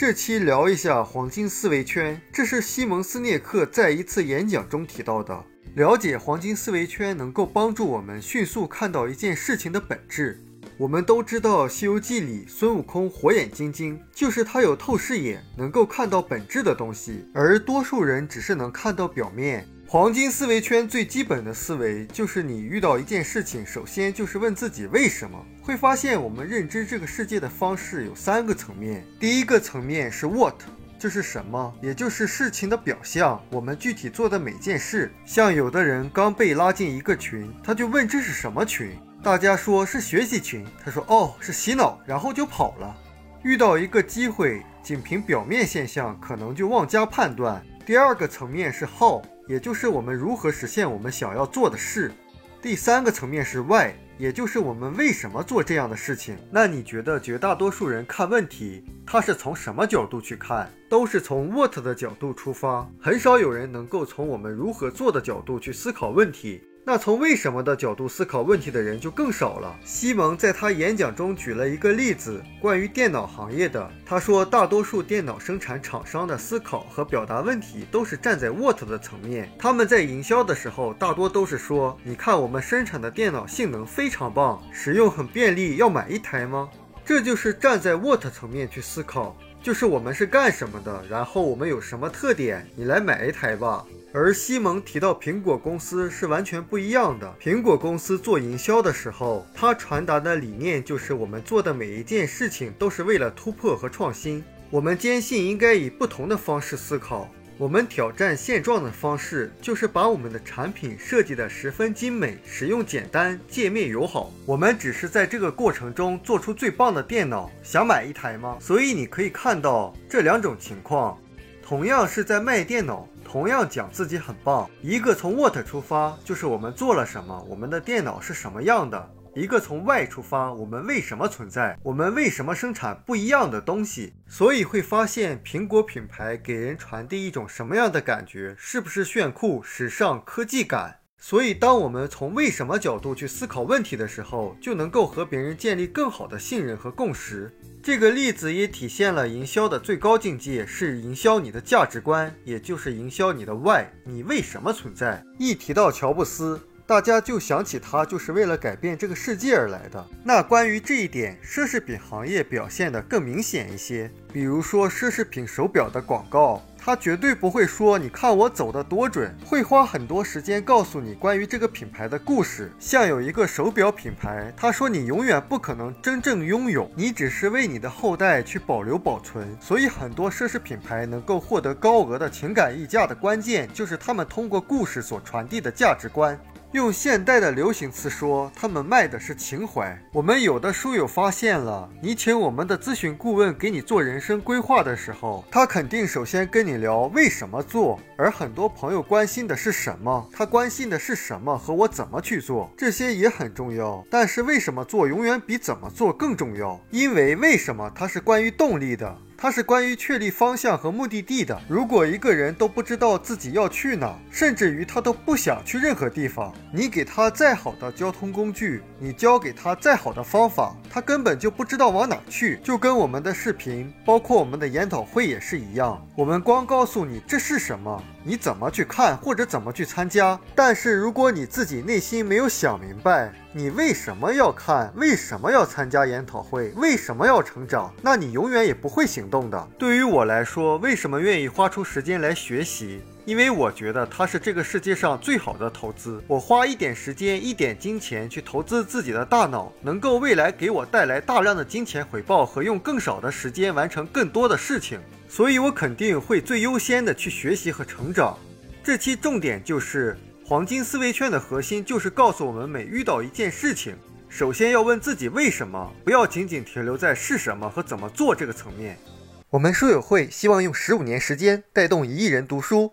这期聊一下黄金思维圈，这是西蒙斯涅克在一次演讲中提到的。了解黄金思维圈能够帮助我们迅速看到一件事情的本质。我们都知道《西游记》里孙悟空火眼金睛，就是他有透视眼，能够看到本质的东西，而多数人只是能看到表面。黄金思维圈最基本的思维就是你遇到一件事情，首先就是问自己为什么。会发现我们认知这个世界的方式有三个层面，第一个层面是 what，就是什么，也就是事情的表象，我们具体做的每件事。像有的人刚被拉进一个群，他就问这是什么群，大家说是学习群，他说哦是洗脑，然后就跑了。遇到一个机会，仅凭表面现象可能就妄加判断。第二个层面是 how。也就是我们如何实现我们想要做的事。第三个层面是 why，也就是我们为什么做这样的事情。那你觉得绝大多数人看问题，他是从什么角度去看？都是从 what 的角度出发，很少有人能够从我们如何做的角度去思考问题。那从为什么的角度思考问题的人就更少了。西蒙在他演讲中举了一个例子，关于电脑行业的。他说，大多数电脑生产厂商的思考和表达问题都是站在 what 的层面。他们在营销的时候，大多都是说：“你看，我们生产的电脑性能非常棒，使用很便利，要买一台吗？”这就是站在 what 层面去思考，就是我们是干什么的，然后我们有什么特点，你来买一台吧。而西蒙提到苹果公司是完全不一样的。苹果公司做营销的时候，他传达的理念就是我们做的每一件事情都是为了突破和创新。我们坚信应该以不同的方式思考。我们挑战现状的方式就是把我们的产品设计得十分精美，使用简单，界面友好。我们只是在这个过程中做出最棒的电脑。想买一台吗？所以你可以看到这两种情况，同样是在卖电脑。同样讲自己很棒，一个从 what 出发，就是我们做了什么，我们的电脑是什么样的；一个从 why 出发，我们为什么存在，我们为什么生产不一样的东西。所以会发现苹果品牌给人传递一种什么样的感觉？是不是炫酷、时尚、科技感？所以当我们从为什么角度去思考问题的时候，就能够和别人建立更好的信任和共识。这个例子也体现了营销的最高境界是营销你的价值观，也就是营销你的 why，你为什么存在。一提到乔布斯，大家就想起他就是为了改变这个世界而来的。那关于这一点，奢侈品行业表现得更明显一些，比如说奢侈品手表的广告。他绝对不会说，你看我走的多准，会花很多时间告诉你关于这个品牌的故事。像有一个手表品牌，他说你永远不可能真正拥有，你只是为你的后代去保留保存。所以很多奢侈品牌能够获得高额的情感溢价的关键，就是他们通过故事所传递的价值观。用现代的流行词说，他们卖的是情怀。我们有的书友发现了，你请我们的咨询顾问给你做人生规划的时候，他肯定首先跟你聊为什么做，而很多朋友关心的是什么，他关心的是什么和我怎么去做，这些也很重要。但是为什么做永远比怎么做更重要？因为为什么它是关于动力的。它是关于确立方向和目的地的。如果一个人都不知道自己要去哪，甚至于他都不想去任何地方，你给他再好的交通工具，你教给他再好的方法，他根本就不知道往哪去。就跟我们的视频，包括我们的研讨会也是一样，我们光告诉你这是什么。你怎么去看或者怎么去参加？但是如果你自己内心没有想明白，你为什么要看，为什么要参加研讨会，为什么要成长，那你永远也不会行动的。对于我来说，为什么愿意花出时间来学习？因为我觉得它是这个世界上最好的投资。我花一点时间、一点金钱去投资自己的大脑，能够未来给我带来大量的金钱回报和用更少的时间完成更多的事情。所以，我肯定会最优先的去学习和成长。这期重点就是黄金思维圈的核心，就是告诉我们每遇到一件事情，首先要问自己为什么，不要仅仅停留在是什么和怎么做这个层面。我们书友会希望用十五年时间带动一亿人读书，